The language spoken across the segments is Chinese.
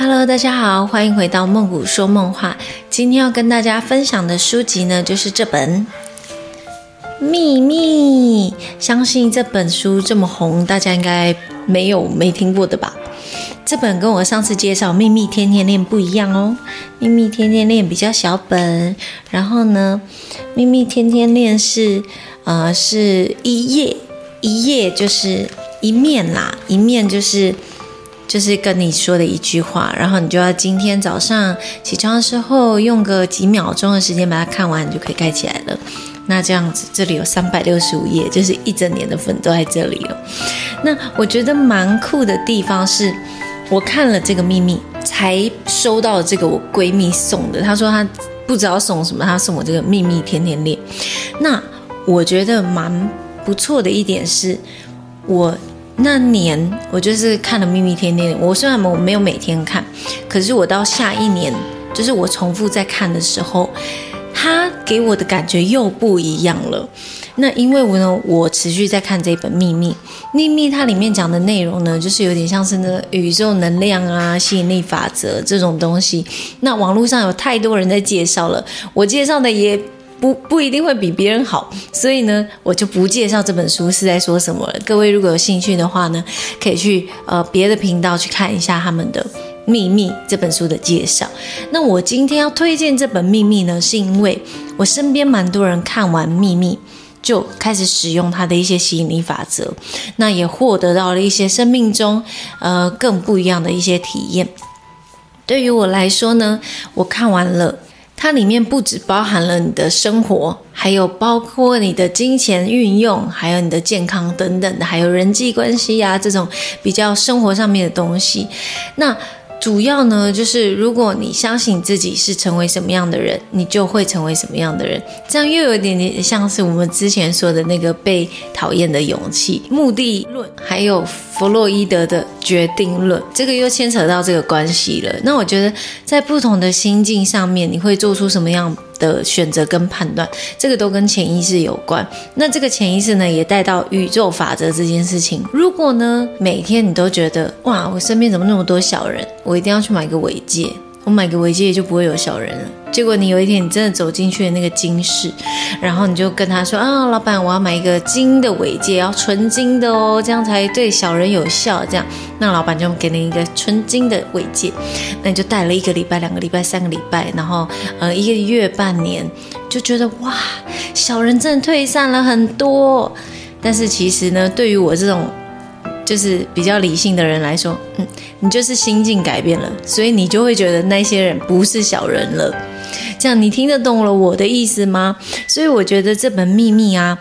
Hello，大家好，欢迎回到梦谷说梦话。今天要跟大家分享的书籍呢，就是这本《秘密》。相信这本书这么红，大家应该没有没听过的吧？这本跟我上次介绍《秘密天天练》不一样哦，《秘密天天练》比较小本，然后呢，《秘密天天练》是呃是一页一页就是一面啦，一面就是。就是跟你说的一句话，然后你就要今天早上起床的时候用个几秒钟的时间把它看完，你就可以盖起来了。那这样子，这里有三百六十五页，就是一整年的粉都在这里了。那我觉得蛮酷的地方是，我看了这个秘密才收到这个我闺蜜送的。她说她不知道送什么，她送我这个秘密天天练。那我觉得蛮不错的一点是，我。那年我就是看了《秘密天天》，我虽然我没有每天看，可是我到下一年，就是我重复在看的时候，它给我的感觉又不一样了。那因为我呢，我持续在看这本《秘密》，《秘密》它里面讲的内容呢，就是有点像是那宇宙能量啊、吸引力法则这种东西。那网络上有太多人在介绍了，我介绍的也。不不一定会比别人好，所以呢，我就不介绍这本书是在说什么了。各位如果有兴趣的话呢，可以去呃别的频道去看一下他们的《秘密》这本书的介绍。那我今天要推荐这本《秘密》呢，是因为我身边蛮多人看完《秘密》就开始使用它的一些吸引力法则，那也获得到了一些生命中呃更不一样的一些体验。对于我来说呢，我看完了。它里面不只包含了你的生活，还有包括你的金钱运用，还有你的健康等等的，还有人际关系呀这种比较生活上面的东西。那。主要呢，就是如果你相信自己是成为什么样的人，你就会成为什么样的人。这样又有一点点像是我们之前说的那个被讨厌的勇气、目的论，还有弗洛伊德的决定论，这个又牵扯到这个关系了。那我觉得在不同的心境上面，你会做出什么样？的选择跟判断，这个都跟潜意识有关。那这个潜意识呢，也带到宇宙法则这件事情。如果呢，每天你都觉得哇，我身边怎么那么多小人，我一定要去买个尾戒。我买个尾戒就不会有小人了。结果你有一天你真的走进去的那个金饰，然后你就跟他说啊，老板，我要买一个金的尾戒，要纯金的哦，这样才对小人有效。这样，那老板就给你一个纯金的尾戒，那你就戴了一个礼拜、两个礼拜、三个礼拜，然后呃一个月、半年，就觉得哇，小人真的退散了很多。但是其实呢，对于我这种。就是比较理性的人来说，嗯，你就是心境改变了，所以你就会觉得那些人不是小人了。这样你听得懂了我的意思吗？所以我觉得这本秘密啊，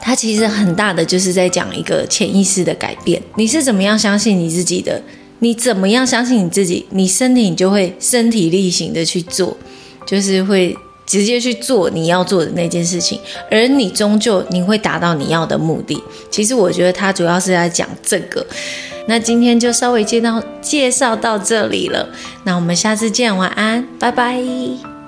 它其实很大的就是在讲一个潜意识的改变。你是怎么样相信你自己的？你怎么样相信你自己？你身体你就会身体力行的去做，就是会。直接去做你要做的那件事情，而你终究你会达到你要的目的。其实我觉得他主要是在讲这个。那今天就稍微介绍介绍到这里了，那我们下次见，晚安，拜拜。